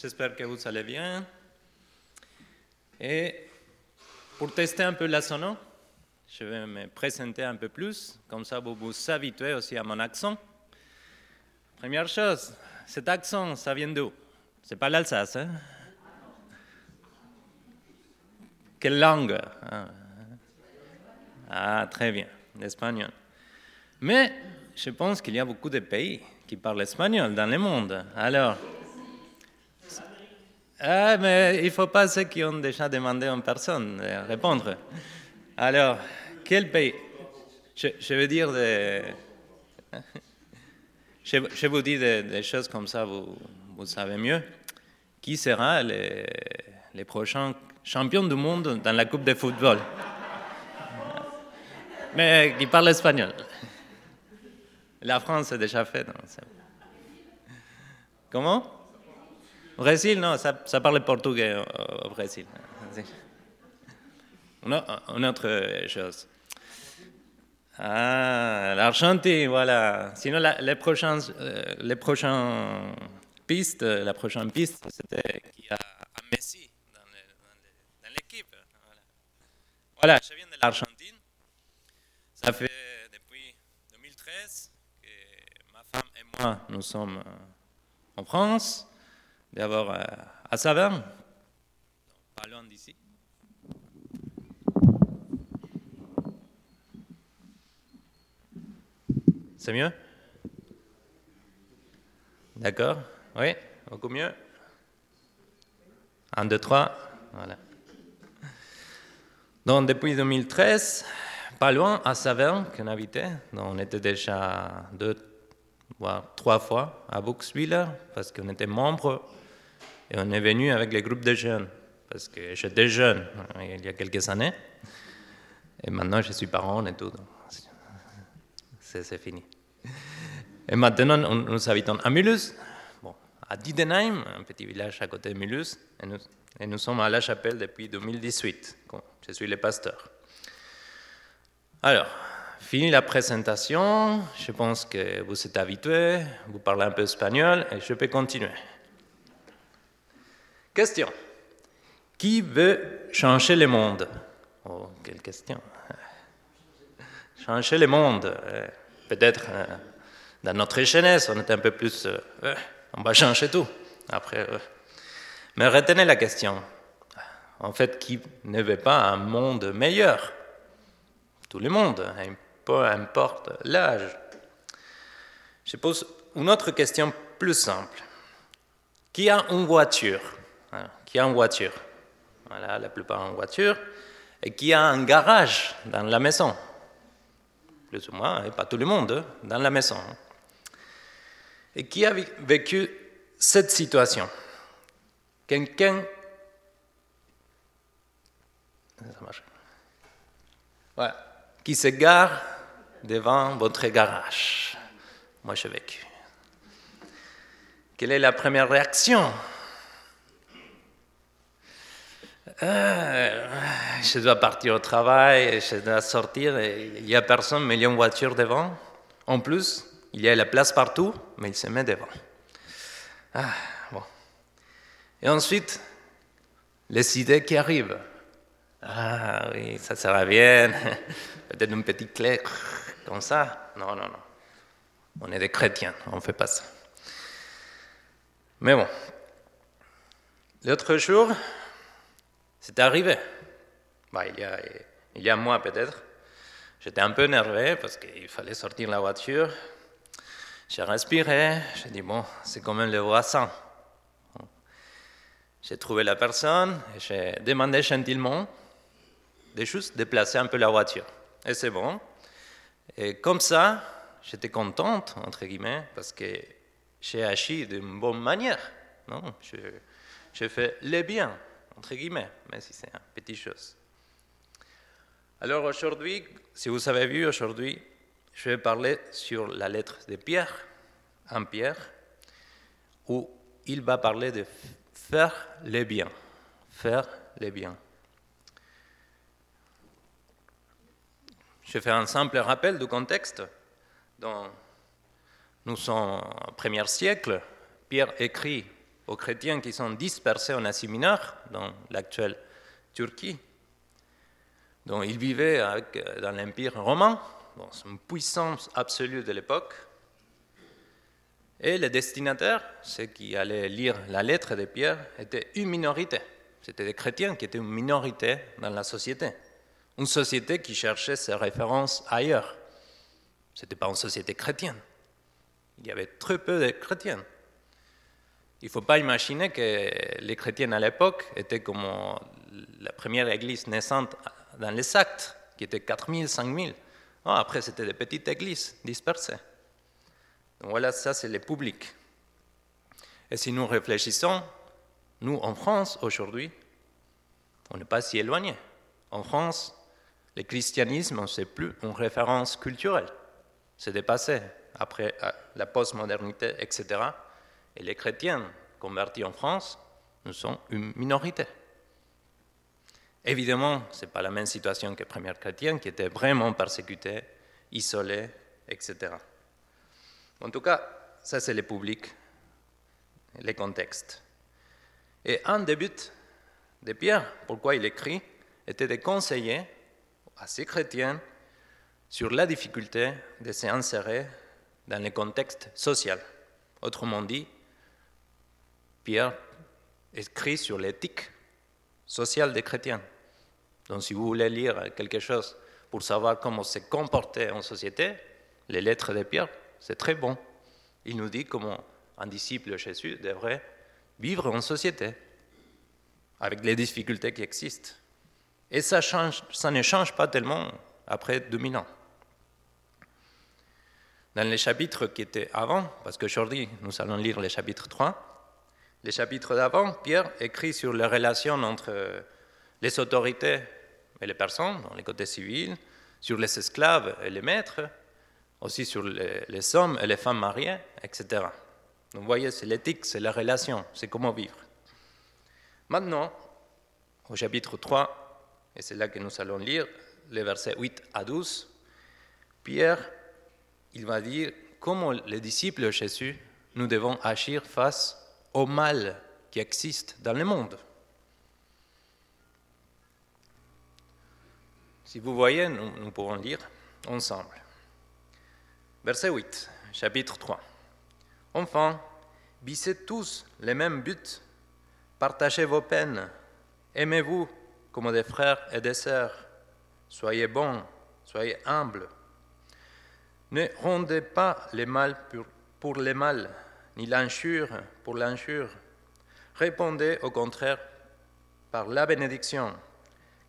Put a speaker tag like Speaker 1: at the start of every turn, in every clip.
Speaker 1: j'espère que vous allez bien. Et pour tester un peu la sono, je vais me présenter un peu plus, comme ça vous vous habituez aussi à mon accent. Première chose, cet accent, ça vient d'où? C'est pas l'Alsace, hein? Quelle langue? Ah. ah, très bien, l'espagnol. Mais je pense qu'il y a beaucoup de pays qui parlent espagnol dans le monde. Alors, ah, mais il ne faut pas ceux qui ont déjà demandé en personne de répondre. Alors, quel pays? Je, veux dire des... Je, vous dis des, choses comme ça, vous, savez mieux. Qui sera les, les prochains champions du monde dans la Coupe de football? Mais qui parle espagnol. La France est déjà fait. Comment? Brésil, non, ça, parle portugais au, Brésil. Une autre chose. Ah, l'Argentine, voilà. Sinon, les prochaines, euh, les prochaines pistes, la prochaine piste, c'était qu'il y a Messi dans l'équipe. Voilà. voilà, je viens de l'Argentine. Ça fait depuis 2013 que ma femme et moi, nous sommes en France d'abord euh, à Saverne, pas loin d'ici. C'est mieux? D'accord Oui Beaucoup mieux Un, deux, trois. Voilà. Donc, depuis 2013, pas loin, à Saverne, qu'on habitait, on était déjà deux, voire trois fois à Buxwiller, parce qu'on était membre et on est venu avec les groupes de jeunes, parce que j'étais jeune hein, il y a quelques années, et maintenant je suis parent et tout. C'est fini. Et maintenant, nous habitons à Mulhouse, bon, à Didenheim, un petit village à côté de Mulhouse, et nous, et nous sommes à la chapelle depuis 2018. Je suis le pasteur. Alors, fini la présentation, je pense que vous êtes habitués, vous parlez un peu espagnol, et je peux continuer. Question. Qui veut changer le monde? Oh, quelle question. Changer le monde. Euh, peut-être euh, dans notre jeunesse, on est un peu plus. Euh, on va changer tout. Après. Mais retenez la question. En fait, qui ne veut pas un monde meilleur? Tout le monde, hein, peu importe l'âge. Je pose une autre question plus simple. Qui a une voiture? Qui a une voiture? Voilà, la plupart une voiture. Et qui a un garage dans la maison? Plus ou moins, et pas tout le monde, hein, dans la maison. Et qui a vécu cette situation? Quelqu'un? Marche. Qui se gare? Devant votre garage. Moi, j'ai vécu. Quelle est la première réaction? Euh, je dois partir au travail, je dois sortir, il n'y a personne, mais il y a une voiture devant. En plus, il y a la place partout, mais il se met devant. Ah, bon. Et ensuite, les idées qui arrivent. Ah oui, ça sera bien. Peut-être une petite clé comme ça. Non, non, non. On est des chrétiens, on ne fait pas ça. Mais bon. L'autre jour, c'est arrivé. Bah, il, y a, il y a un mois peut-être. J'étais un peu énervé parce qu'il fallait sortir la voiture. J'ai respiré. J'ai dit, bon, c'est quand même le voisin. J'ai trouvé la personne et j'ai demandé gentiment de juste déplacer un peu la voiture. Et c'est bon. Et comme ça, j'étais contente, entre guillemets, parce que j'ai agi d'une bonne manière. Non, fait le bien entre guillemets, mais si c'est une petite chose. Alors aujourd'hui, si vous avez vu aujourd'hui, je vais parler sur la lettre de Pierre, en Pierre, où il va parler de faire le bien, faire le bien. Je fais un simple rappel du contexte. Nous sommes au premier siècle. Pierre écrit aux chrétiens qui sont dispersés en Asie mineure, dans l'actuelle Turquie, dont ils vivaient dans l'Empire romain, dans une puissance absolue de l'époque. Et les destinataires, ceux qui allaient lire la lettre de Pierre, étaient une minorité. C'était des chrétiens qui étaient une minorité dans la société. Une société qui cherchait ses références ailleurs. Ce n'était pas une société chrétienne. Il y avait très peu de chrétiens. Il ne faut pas imaginer que les chrétiens à l'époque étaient comme la première église naissante dans les actes, qui était 4000, 5000. après, c'était des petites églises dispersées. Donc voilà, ça c'est le public. Et si nous réfléchissons, nous en France aujourd'hui, on n'est pas si éloigné. En France, le christianisme, c'est plus une référence culturelle. C'est dépassé après euh, la postmodernité, etc. Et les chrétiens convertis en France, nous sommes une minorité. Évidemment, ce n'est pas la même situation que les premières chrétiennes qui étaient vraiment persécutés, isolés, etc. En tout cas, ça c'est le public, les contextes. Et un des buts de Pierre, pourquoi il écrit, était de conseiller ces chrétiens sur la difficulté de s'insérer dans le contexte social. Autrement dit, Pierre écrit sur l'éthique sociale des chrétiens. Donc si vous voulez lire quelque chose pour savoir comment se comporter en société, les lettres de Pierre, c'est très bon. Il nous dit comment un disciple de Jésus devrait vivre en société, avec les difficultés qui existent. Et ça, ne change pas tellement après 2000 ans. Dans les chapitres qui étaient avant, parce qu'aujourd'hui nous allons lire les chapitres 3, les chapitres d'avant, Pierre écrit sur les relations entre les autorités et les personnes, dans les côtés civils, sur les esclaves et les maîtres, aussi sur les, hommes et les femmes mariées, etc. Donc vous voyez, c'est l'éthique, c'est la relation, c'est comment vivre. Maintenant, au chapitre 3, et c'est là que nous allons lire les versets 8 à 12, Pierre, il va dire comment les disciples de Jésus, nous devons agir face au mal qui existe dans le monde. Si vous voyez, nous, pourrons lire ensemble. Verset 8, chapitre 3. Enfin, visez tous les mêmes buts, partagez vos peines, aimez-vous comme des frères et des sœurs, soyez bons, soyez humbles. Ne rendez pas le mal pour, le mal, ni l'injure pour l'injure. Répondez au contraire par la bénédiction,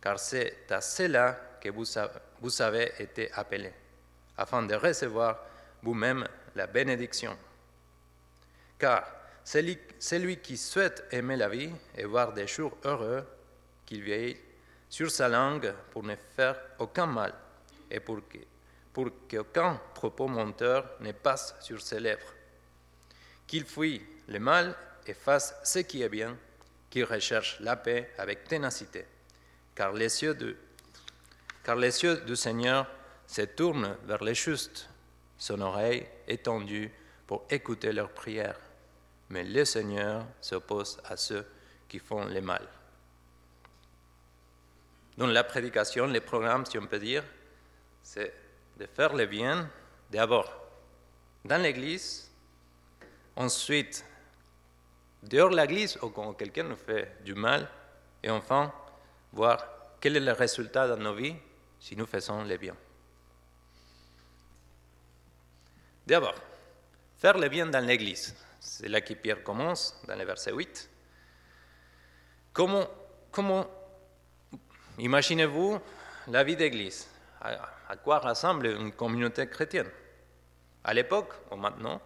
Speaker 1: car c'est à cela que vous avez été appelés, afin de recevoir vous-même la bénédiction. Car celui, qui souhaite aimer la vie et voir des jours heureux, qu'il veille sur sa langue pour ne faire aucun mal et pour qu'aucun propos menteur ne passe sur ses lèvres. Qu'il fuit le mal et fasse ce qui est bien, qu'il recherche la paix avec ténacité, car les yeux du Seigneur se tournent vers les justes son oreille étendue pour écouter leurs prières. Mais le Seigneur s'oppose à ceux qui font le mal. Donc la prédication, le programme, si on peut dire, c'est de faire le bien d'abord dans l'église, ensuite dehors de l'église ou quand quelqu'un nous fait du mal, et enfin voir quel est le résultat dans nos vies si nous faisons le bien. D'abord, faire le bien dans l'Église. C'est là que Pierre commence, dans le verset 8. Comment, comment imaginez-vous la vie d'Église. À, quoi ressemble une communauté chrétienne? À l'époque ou maintenant?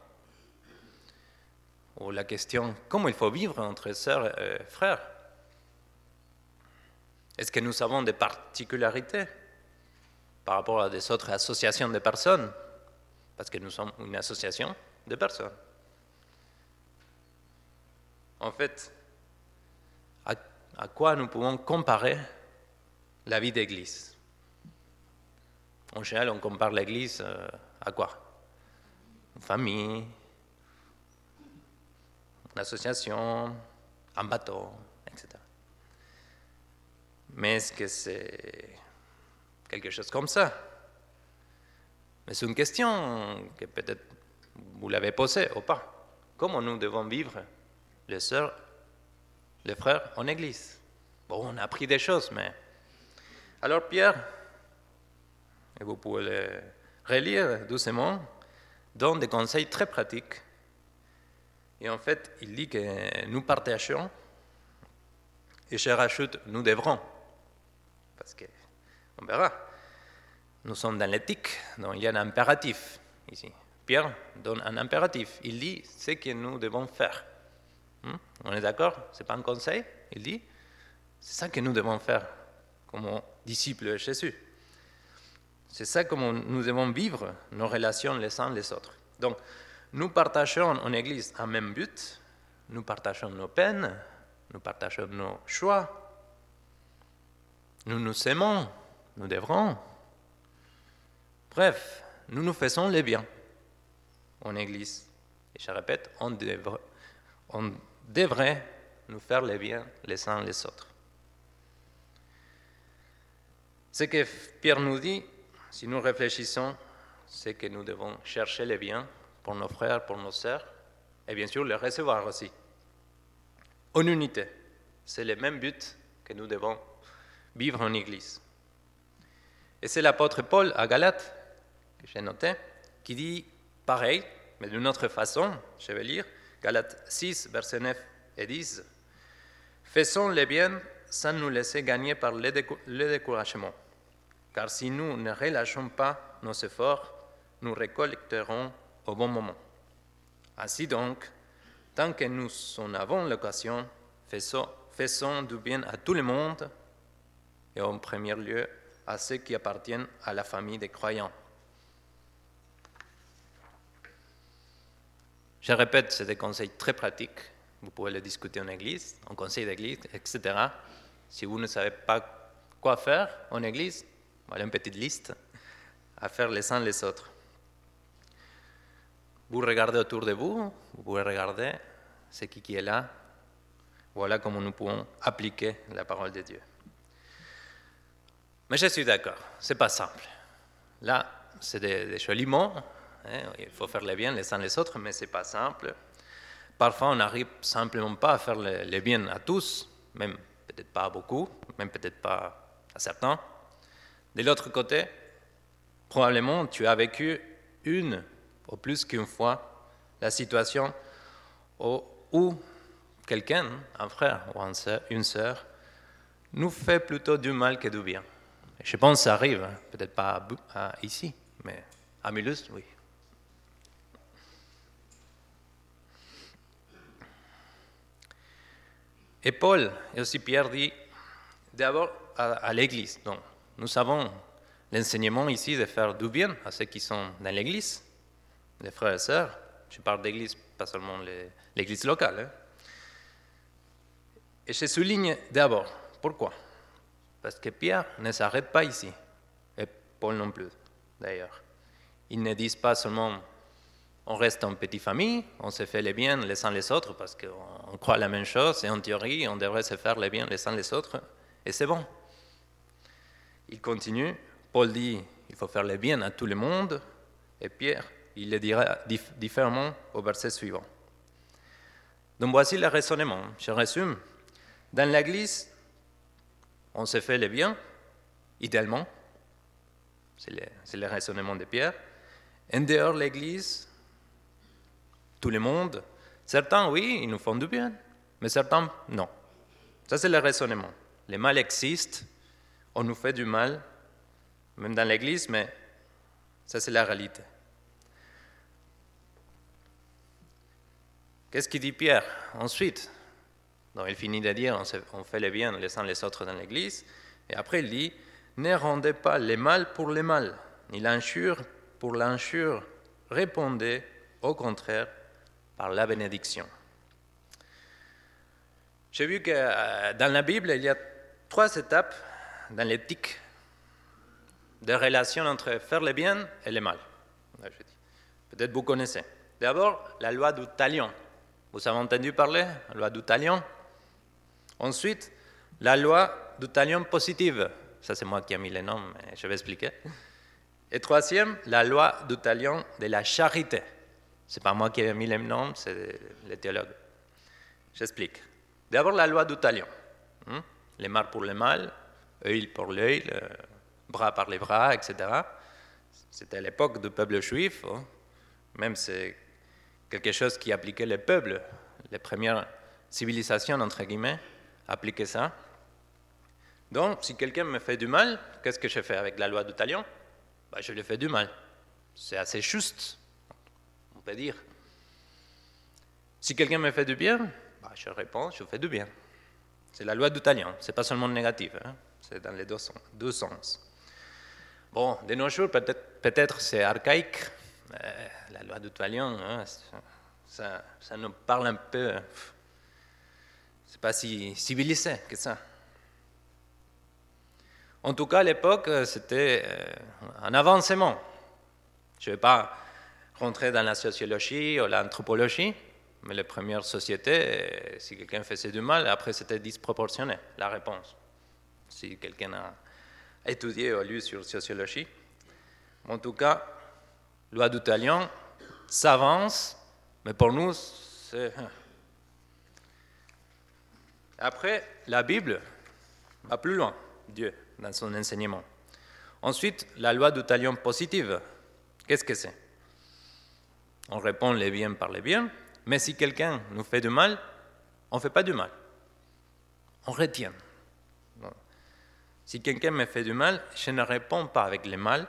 Speaker 1: Ou la question, comment il faut vivre entre sœurs et frères? Est-ce que nous avons des particularités par rapport à des autres associations de personnes? Parce que nous sommes une association de personnes. En fait, à, quoi nous pouvons comparer la vie d'Église En général, on compare l'Église euh, à quoi? Une famille, une association, un bateau, etc. Mais est-ce que c'est quelque chose comme ça? Mais c'est une question que peut-être vous l'avez posée ou pas. Comment nous devons vivre, les sœurs, les frères, en Église? Bon, on a appris des choses, mais... Alors Pierre, et vous pouvez le relire doucement, donne des conseils très pratiques. Et en fait, il dit que nous partageons, et je rajoute, nous devrons, parce que, on verra, nous sommes dans l'éthique, donc il y a un impératif ici. Pierre donne un impératif, il dit ce que nous devons faire. Hmm? On est d'accord? Ce n'est pas un conseil, il dit, c'est ça que nous devons faire comme disciples de Jésus. C'est ça comment nous devons vivre nos relations les uns les autres. Donc, nous partageons en Église un même but, nous partageons nos peines, nous partageons nos choix, nous nous aimons, nous devrons. Bref, nous nous faisons les biens en Église. Et je répète, on devrait, on devrait nous faire les biens les uns les autres. Ce que Pierre nous dit, si nous réfléchissons, c'est que nous devons chercher le bien pour nos frères, pour nos sœurs, et bien sûr le recevoir aussi. En unité, c'est le même but que nous devons vivre en Église. Et c'est l'apôtre Paul à Galate, que j'ai noté, qui dit pareil, mais d'une autre façon, je vais lire, Galates 6, versets 9 et 10. Faisons le bien sans nous laisser gagner par le découragement car si nous ne relâchons pas nos efforts, nous récolterons au bon moment. Ainsi donc, tant que nous en avons l'occasion, faisons, du bien à tout le monde et en premier lieu à ceux qui appartiennent à la famille des croyants. Je répète, c'est des conseils très pratiques. Vous pouvez les discuter en église, en conseil d'église, etc. Si vous ne savez pas quoi faire en église, voilà une petite liste à faire les uns les autres. Vous regardez autour de vous, vous pouvez regarder ce qui est là. Voilà comment nous pouvons appliquer la parole de Dieu. Mais je suis d'accord, c'est pas simple. Là, c'est des, jolis mots, hein, il faut faire le bien les uns les autres, mais c'est pas simple. Parfois, on n'arrive simplement pas à faire le, le bien à tous, même peut-être pas à beaucoup, même peut-être pas à certains. De l'autre côté, probablement tu as vécu une ou plus qu'une fois la situation où, quelqu'un, un frère ou une sœur, nous fait plutôt du mal que du bien. je pense que ça arrive, hein. peut-être pas ici, mais à Mulhouse, oui. Et Paul et aussi Pierre dit d'abord à, à l'Église, donc nous avons l'enseignement ici de faire du bien à ceux qui sont dans l'Église, les frères et sœurs. Je parle d'Église, pas seulement l'Église locale. Hein. Et je souligne d'abord, pourquoi Parce que Pierre ne s'arrête pas ici, et Paul non plus, d'ailleurs. Ils ne disent pas seulement on reste en petite famille, on se fait les biens les uns les autres parce qu'on croit la même chose et en théorie on devrait se faire les biens les uns les autres et c'est bon. Il continue, Paul dit, il faut faire le bien à tout le monde, et Pierre, il le dira différemment au verset suivant. Donc voici le raisonnement. Je résume. Dans l'Église, on se fait le bien, idéalement. C'est le, le, raisonnement de Pierre. En dehors de l'Église, tout le monde, certains, oui, ils nous font du bien, mais certains, non. Ça, c'est le raisonnement. Le mal existe, on nous fait du mal, même dans l'Église, mais ça c'est la réalité. Qu'est-ce qu'il dit Pierre ensuite? Donc, Il finit de dire on fait le bien les uns les autres dans l'Église, et après il dit ne rendez pas le mal pour le mal, ni l'injure pour l'injure, répondez au contraire par la bénédiction. J'ai vu que euh, dans la Bible, il y a trois étapes dans l'éthique des relations entre faire le bien et le mal. Peut-être vous connaissez. D'abord, la loi du talion. Vous avez entendu parler La loi du talion. Ensuite, la loi du talion positive. Ça, c'est moi qui ai mis les noms, mais je vais expliquer. Et troisième, la loi du talion de la charité. C'est pas moi qui ai mis les noms, c'est les théologues. J'explique. D'abord, la loi du talion. Hein? Les mal pour le mal, œil pour l'œil, bras par les bras, etc. C'était l'époque du peuple juif. Hein? Même c'est quelque chose qui appliquait le peuple. Les premières civilisations, entre guillemets, appliquaient ça. Donc, si quelqu'un me fait du mal, qu'est-ce que je fais avec la loi du talion? Bah, Je lui fais du mal. C'est assez juste, on peut dire. Si quelqu'un me fait du bien, bah, je réponds, je fais du bien. C'est la loi du talion, c'est pas seulement négatif, hein. C'est dans les deux sens. Bon, de nos jours, peut-être peut c'est archaïque, euh, la loi du talion, hein, ça, ça, nous parle un peu. C'est pas si civilisé que ça. En tout cas, à l'époque, c'était euh, un avancement. Je ne vais pas rentrer dans la sociologie ou l'anthropologie, mais les premières sociétés, si quelqu'un faisait du mal, après c'était disproportionné, la réponse. Si quelqu'un a étudié ou lu sur sociologie. En tout cas, loi du talion s'avance, mais pour nous, c'est... Hein. Après, la Bible va plus loin, Dieu dans son enseignement. Ensuite, la loi du talion positive. Qu'est-ce que c'est? On répond les biens par les biens, mais si quelqu'un nous fait du mal, on ne fait pas du mal. On retient. Si quelqu'un me fait du mal, je ne réponds pas avec le mal.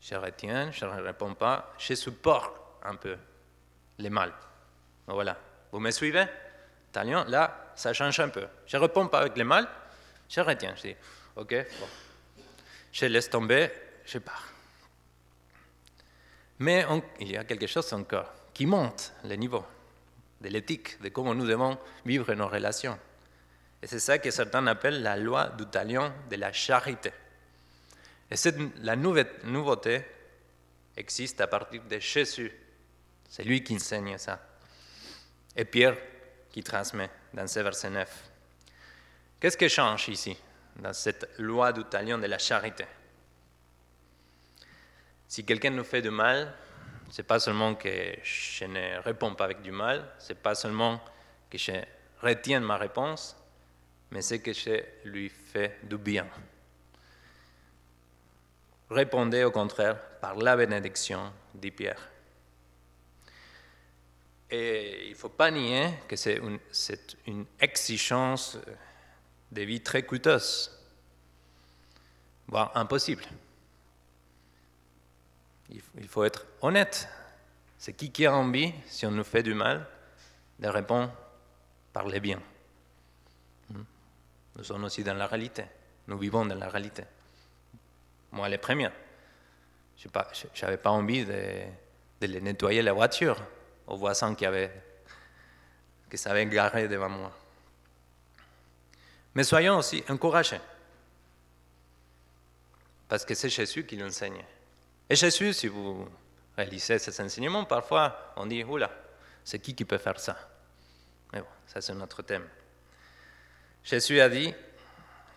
Speaker 1: Je retiens, je ne réponds pas, je supporte un peu le mal. Voilà. Vous me suivez? Talion, là, ça change un peu. Je ne réponds pas avec le mal, je retiens, je dis, ok, bon. Je laisse tomber, je pars. Mais il y a quelque chose encore qui monte le niveau de l'éthique, de comment nous devons vivre nos relations. Et c'est ça que certains appellent la loi du talion de la charité. Et cette, la nouveauté existe à partir de Jésus. C'est lui qui enseigne ça. Et Pierre qui transmet dans ce verset 9. Qu'est-ce qui change ici, dans cette loi du talion de la charité? Si quelqu'un nous fait du mal, ce n'est pas seulement que je ne réponds pas avec du mal, ce n'est pas seulement que je retiens ma réponse, mais c'est que je lui fais du bien. Répondez au contraire par la bénédiction, dit Pierre. Et il ne faut pas nier que c'est une, exigence des vies très coûteuses, voire impossibles. Il faut être honnête. C'est qui qui a envie, si on nous fait du mal, de répondre par les biens. Nous sommes aussi dans la réalité. Nous vivons dans la réalité. Moi, les premiers. Je n'avais pas envie de, les nettoyer la voiture aux voisins qui, avaient, qui s'avaient garé devant moi. Mais soyons aussi encouragés. Parce que c'est Jésus qui l'enseigne. Et Jésus, si vous réalisez ces enseignements, parfois on dit, oula, c'est qui qui peut faire ça? Mais bon, ça c'est notre thème. Jésus a dit,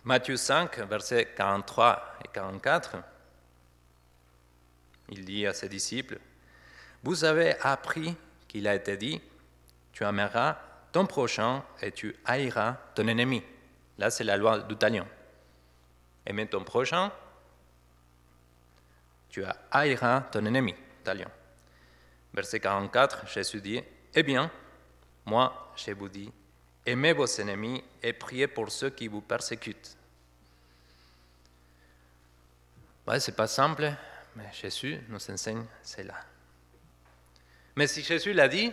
Speaker 1: Matthieu 5, versets 43 et 44, il dit à ses disciples, Vous avez appris qu'il a été dit, tu aimeras ton prochain et tu haïras ton ennemi. Là, c'est la loi du talion. Aimer ton prochain, tu haïras ton ennemi, talion. Verset 44, Jésus dit Eh bien, moi, je vous dis, aimez vos ennemis et priez pour ceux qui vous persécutent. Ouais, c'est pas simple, mais Jésus nous enseigne cela. Mais si Jésus l'a dit,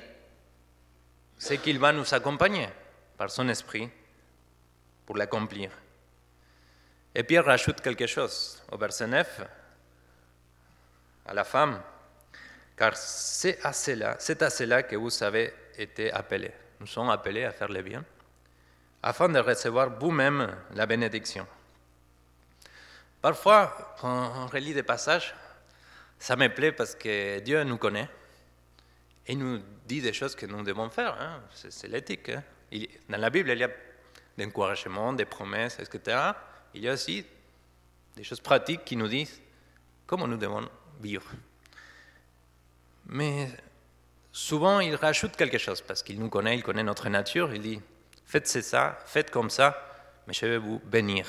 Speaker 1: c'est qu'il va nous accompagner par son esprit pour l'accomplir. Et Pierre rajoute quelque chose au verset 9, à la femme, car c'est à cela, c'est à cela que vous avez été appelés. Nous sommes appelés à faire le bien, afin de recevoir vous-même la bénédiction. Parfois, quand on relit des passages, ça me plaît parce que Dieu nous connaît il nous dit des choses que nous devons faire. Hein. C'est l'éthique. Hein. Dans la Bible, il y a des encouragements, des promesses, etc. Il y a aussi des choses pratiques qui nous disent comment nous devons vivre. Mais souvent, il rajoute quelque chose parce qu'il nous connaît, il connaît notre nature. Il dit faites ça, faites comme ça, mais je vais vous bénir.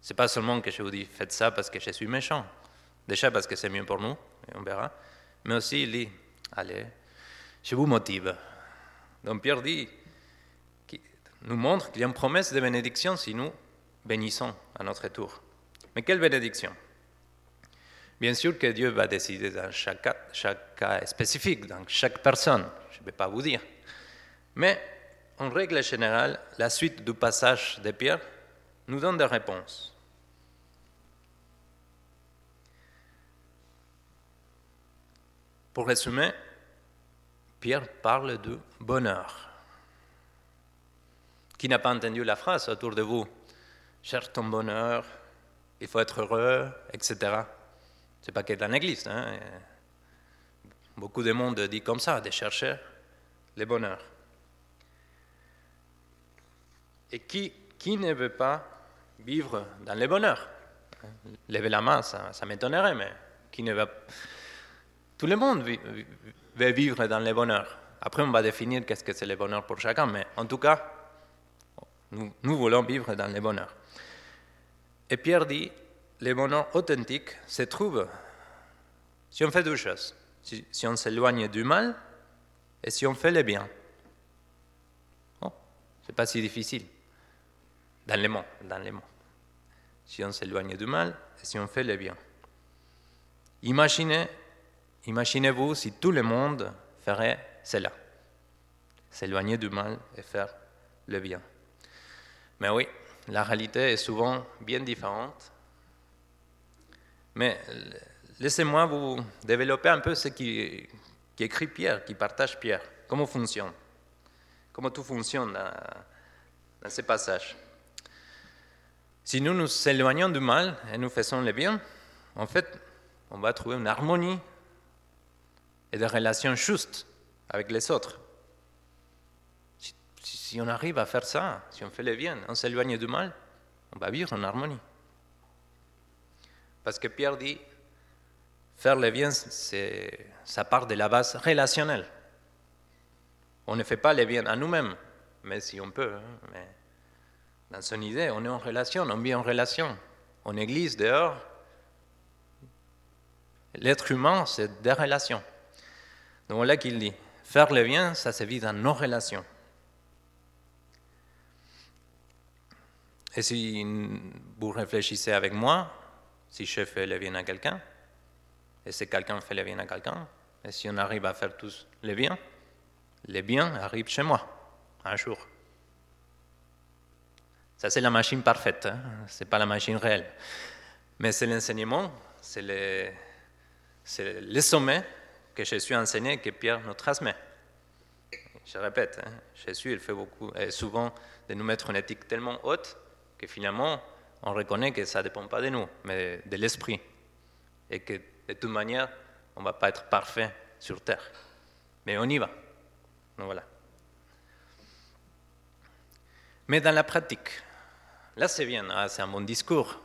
Speaker 1: C'est pas seulement que je vous dis faites ça parce que je suis méchant. Déjà parce que c'est mieux pour nous, et on verra. Mais aussi, il dit allez, je vous motive. Donc Pierre dit, nous montre qu'il y a une promesse de bénédiction si nous bénissons à notre tour. Mais quelle bénédiction? Bien sûr que Dieu va décider dans chaque cas, chaque cas spécifique, dans chaque personne, je ne vais pas vous dire. Mais en règle générale, la suite du passage de Pierre nous donne des réponses. Pour résumer, Pierre parle de bonheur. Qui n'a pas entendu la phrase autour de vous Cherche ton bonheur, il faut être heureux, etc. C'est pas que dans l'Église. Hein? Beaucoup de monde dit comme ça, de chercher le bonheur. Et qui, qui ne veut pas vivre dans le bonheur? Lever la main, ça, ça m'étonnerait, mais qui ne veut Tout le monde veut vivre dans le bonheur. Après, on va définir qu'est-ce que c'est le bonheur pour chacun, mais en tout cas, nous voulons vivre dans le bonheur. Et Pierre dit, le bonheur authentique se trouve si on fait deux choses, si, on s'éloigne du mal et si on fait le bien. Oh, Ce n'est pas si difficile, dans les mots, dans les mots. Si on s'éloigne du mal et si on fait le bien. Imaginez Imaginez-vous si tout le monde ferait cela, s'éloigner du mal et faire le bien. Mais oui, la réalité est souvent bien différente. Mais laissez-moi vous développer un peu ce qui, écrit Pierre, qui partage Pierre. Comment fonctionne? Comment tout fonctionne dans, dans ces passages? Si nous nous éloignons du mal et nous faisons le bien, en fait, on va trouver une harmonie et des relations justes avec les autres. Si, on arrive à faire ça, si on fait le bien, on s'éloigne du mal, on va vivre en harmonie. Parce que Pierre dit, faire le bien, ça part de la base relationnelle. On ne fait pas le bien à nous-mêmes, mais si on peut. Hein, mais dans son idée, on est en relation, on vit en relation. En église, dehors, l'être humain, c'est des relations. Donc voilà qu'il dit, faire le bien, ça se vit dans nos relations. Et si vous réfléchissez avec moi, si je fais le bien à quelqu'un, et si quelqu'un fait le bien à quelqu'un, et si on arrive à faire tous le bien, le bien arrive chez moi, un jour. Ça, c'est la machine parfaite, hein? ce n'est pas la machine réelle. Mais c'est l'enseignement, c'est le, le sommet que Jésus a enseigné que Pierre nous transmet. Je répète, hein, Jésus il fait beaucoup, souvent de nous mettre une éthique tellement haute que finalement on reconnaît que ça ne dépend pas de nous, mais de l'esprit. Et que de toute manière, on ne va pas être parfait sur terre. Mais on y va. Donc voilà. Mais dans la pratique, là c'est bien, hein, c'est un bon discours.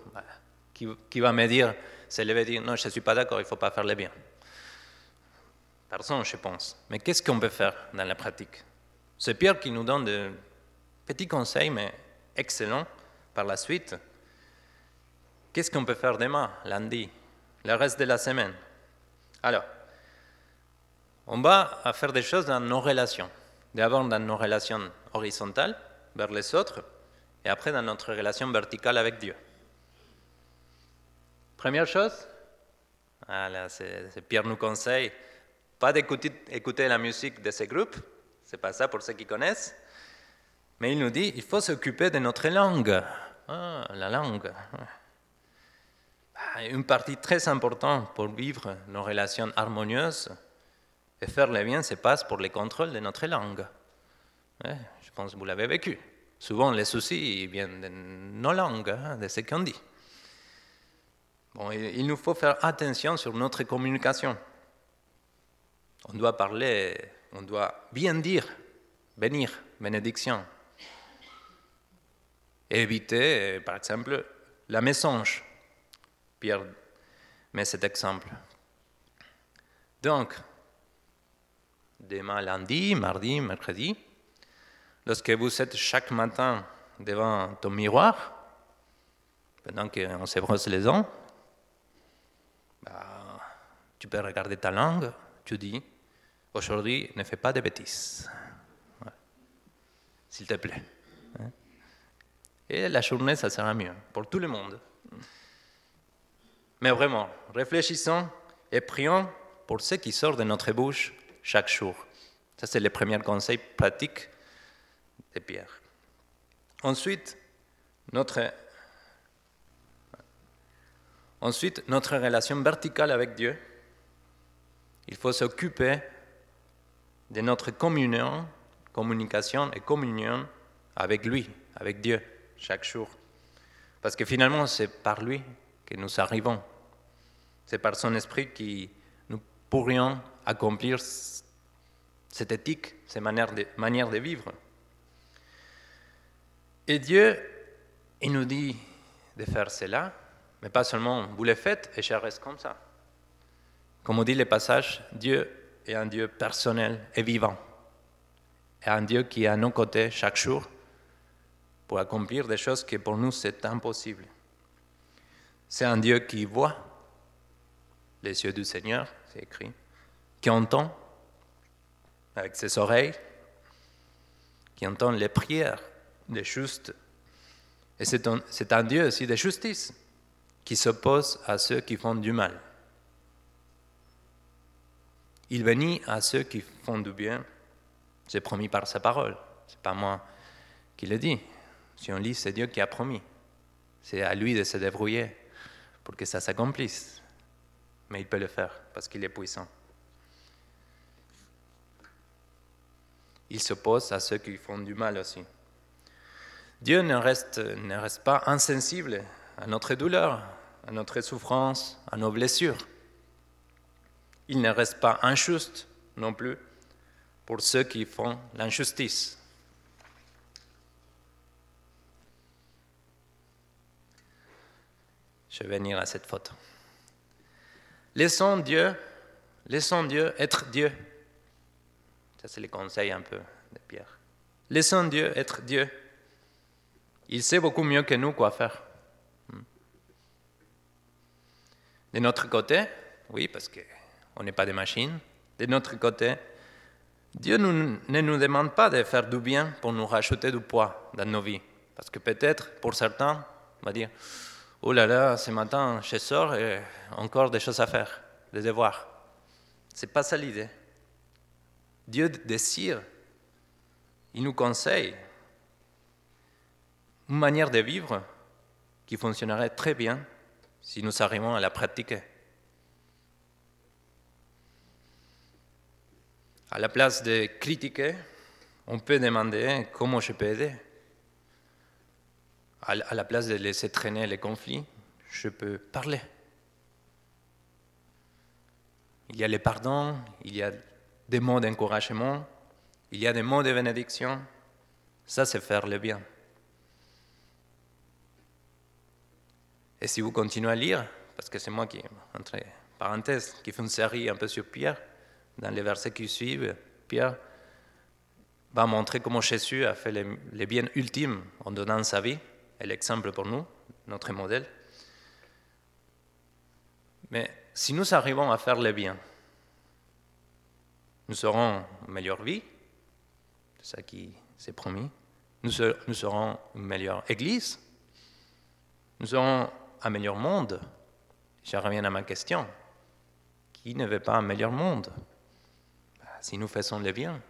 Speaker 1: Qui, qui va me dire, c'est dire non, je ne suis pas d'accord, il ne faut pas faire le bien personne, je pense. Mais qu'est-ce qu'on peut faire dans la pratique? C'est Pierre qui nous donne de petits conseils, mais excellents par la suite. Qu'est-ce qu'on peut faire demain, lundi, le reste de la semaine? Alors, on va faire des choses dans nos relations. D'abord dans nos relations horizontales vers les autres, et après dans notre relation verticale avec Dieu. Première chose, Pierre nous conseille pas d'écouter écouter la musique de ces groupes, c'est pas ça pour ceux qui connaissent, mais il nous dit il faut s'occuper de notre langue. Ah, la langue. Ah, une partie très importante pour vivre nos relations harmonieuses et faire le bien se passe pour le contrôle de notre langue. je pense que vous l'avez vécu. Souvent, les soucis viennent de nos langues, hein, de ce qu'on dit. Bon, il nous faut faire attention sur notre communication. On doit parler, on doit bien dire, bénir, bénédiction. Éviter, par exemple, la mensonge. Pierre met cet exemple. Donc, demain lundi, mardi, mercredi, lorsque vous êtes chaque matin devant ton miroir, pendant qu'on se brosse les dents, bah, tu peux regarder ta langue, tu dis, aujourd'hui, ne fais pas de bêtises. S'il te plaît. Hein. Et la journée, ça sera mieux pour tout le monde. Mais vraiment, réfléchissons et prions pour ce qui sort de notre bouche chaque jour. Ça, c'est le premier conseil pratique de Pierre. Ensuite, notre, ensuite, notre relation verticale avec Dieu. Il faut s'occuper de notre communion, communication et communion avec lui, avec Dieu, chaque jour. Parce que finalement, c'est par lui que nous arrivons. C'est par son esprit que nous pourrions accomplir cette éthique, cette manière de, manière de vivre. Et Dieu, il nous dit de faire cela, mais pas seulement vous le faites et je reste comme ça. Comme on dit le passage, Dieu est un Dieu personnel et vivant, et un Dieu qui est à nos côtés chaque jour pour accomplir des choses qui pour nous c'est impossible. C'est un Dieu qui voit les yeux du Seigneur, c'est écrit, qui entend avec ses oreilles, qui entend les prières des justes. Et c'est un, un, Dieu aussi de justice qui s'oppose à ceux qui font du mal. Il bénit à ceux qui font du bien. C'est promis par sa parole. Ce n'est pas moi qui le dis. Si on lit, c'est Dieu qui a promis. C'est à lui de se débrouiller pour que ça s'accomplisse. Mais il peut le faire parce qu'il est puissant. Il s'oppose à ceux qui font du mal aussi. Dieu ne reste, ne reste pas insensible à notre douleur, à notre souffrance, à nos blessures. Il ne reste pas injuste non plus pour ceux qui font l'injustice. Je vais venir à cette photo. Laissons Dieu, laissons Dieu être Dieu. Ça, c'est le conseil un peu de Pierre. Laissons Dieu être Dieu. Il sait beaucoup mieux que nous quoi faire. Hmm. De notre côté, oui, parce qu'on n'est pas des machines, de notre côté, Dieu ne nous demande pas de faire du bien pour nous rajouter du poids dans nos vies. Parce que peut-être, pour certains, on va dire, oh là là, ce matin, je sors et encore des choses à faire, des devoirs. Ce n'est pas ça l'idée. Dieu désire, il nous conseille une manière de vivre qui fonctionnerait très bien si nous arrivons à la pratiquer. À la place de critiquer, on peut demander comment je peux aider. À la place de laisser traîner les conflits, je peux parler. Il y a les pardons, il y a des mots d'encouragement, il y a des mots de bénédiction. Ça, c'est faire le bien. Et si vous continuez à lire, parce que c'est moi qui, entre parenthèses, qui fais une série un peu sur Pierre, dans les versets qui suivent, Pierre va montrer comment Jésus a fait le, bien ultime en donnant sa vie, et l'exemple pour nous, notre modèle. Mais si nous arrivons à faire le bien, nous aurons une meilleure vie, c'est ça qui s'est promis. Nous, aurons une meilleure Église. Nous aurons un meilleur monde. Je reviens à ma question. Qui ne veut pas un meilleur monde? Bah, Si nous faisons le bien,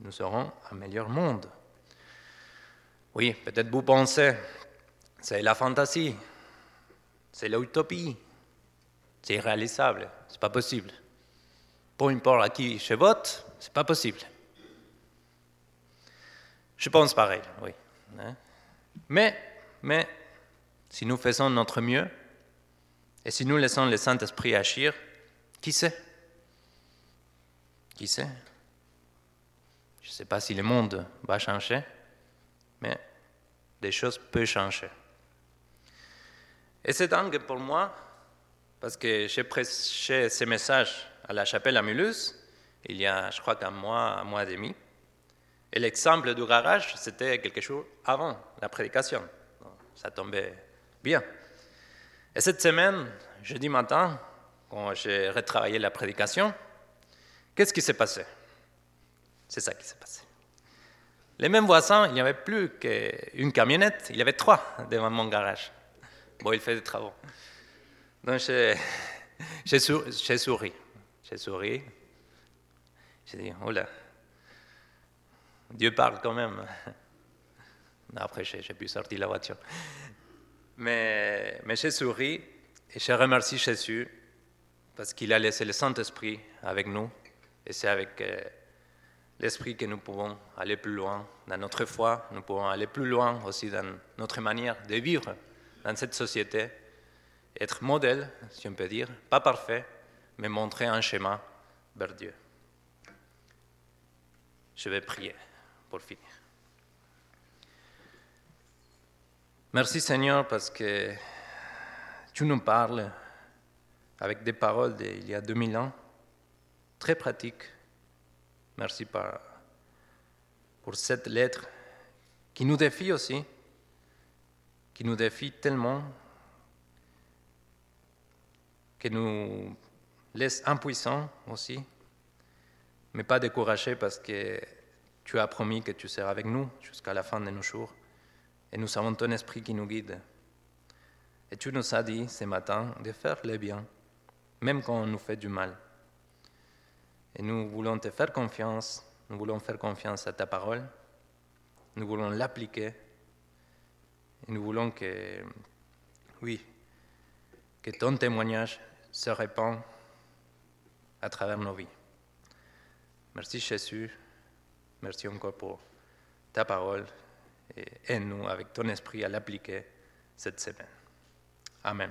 Speaker 1: nous aurons un meilleur monde. Oui, peut-être vous pensez, c'est la fantaisie, c'est l'utopie, c'est irréalisable, c'est pas possible peu importe à qui je vote, c'est pas possible. Je pense pareil, oui. Hein. Mais, mais, si nous faisons notre mieux, et si nous laissons le Saint-Esprit agir, qui sait? Qui sait? Je ne sais pas si le monde va changer, mais des choses peuvent changer. Et c'est dingue pour moi, parce que j'ai prêché ces messages à la chapelle à Mulhouse, il y a, je crois qu'un mois, un mois et demi. Et l'exemple du garage, c'était quelque chose avant la prédication. Ça tombait bien. Et cette semaine, jeudi matin, quand j'ai retravaillé la prédication, qu'est-ce qui s'est passé? C'est ça qui s'est passé. Les mêmes voisins, il n'y avait plus qu'une camionnette, il y avait trois devant mon garage. Bon, il fait des travaux. Donc j'ai, souri. J'ai souri. J'ai dit, oh là, Dieu parle quand même. Après, j'ai, pu sortir la voiture. Mais, mais j'ai souri et j'ai remercié Jésus parce qu'il a laissé le Saint-Esprit avec nous. Et c'est avec euh, l'Esprit que nous pouvons aller plus loin dans notre foi, nous pouvons aller plus loin aussi dans notre manière de vivre dans cette société, être modèle, si on peut dire, pas parfait, mais montrer un chemin vers Dieu. Je vais prier pour finir. Merci Seigneur parce que tu nous parles avec des paroles d'il y a 2000 ans, très pratiques. Merci pour cette lettre qui nous défie aussi qui nous défie tellement, qui nous laisse impuissants aussi, mais pas découragés parce que tu as promis que tu seras avec nous jusqu'à la fin de nos jours. Et nous avons ton esprit qui nous guide. Et tu nous as dit ce matin de faire le bien, même quand on nous fait du mal. Et nous voulons te faire confiance, nous voulons faire confiance à ta parole, nous voulons l'appliquer et nous voulons que, oui, que ton témoignage se répand à travers nos vies. Merci Jésus, merci encore pour ta parole et aide-nous avec ton esprit à l'appliquer cette semaine. Amen.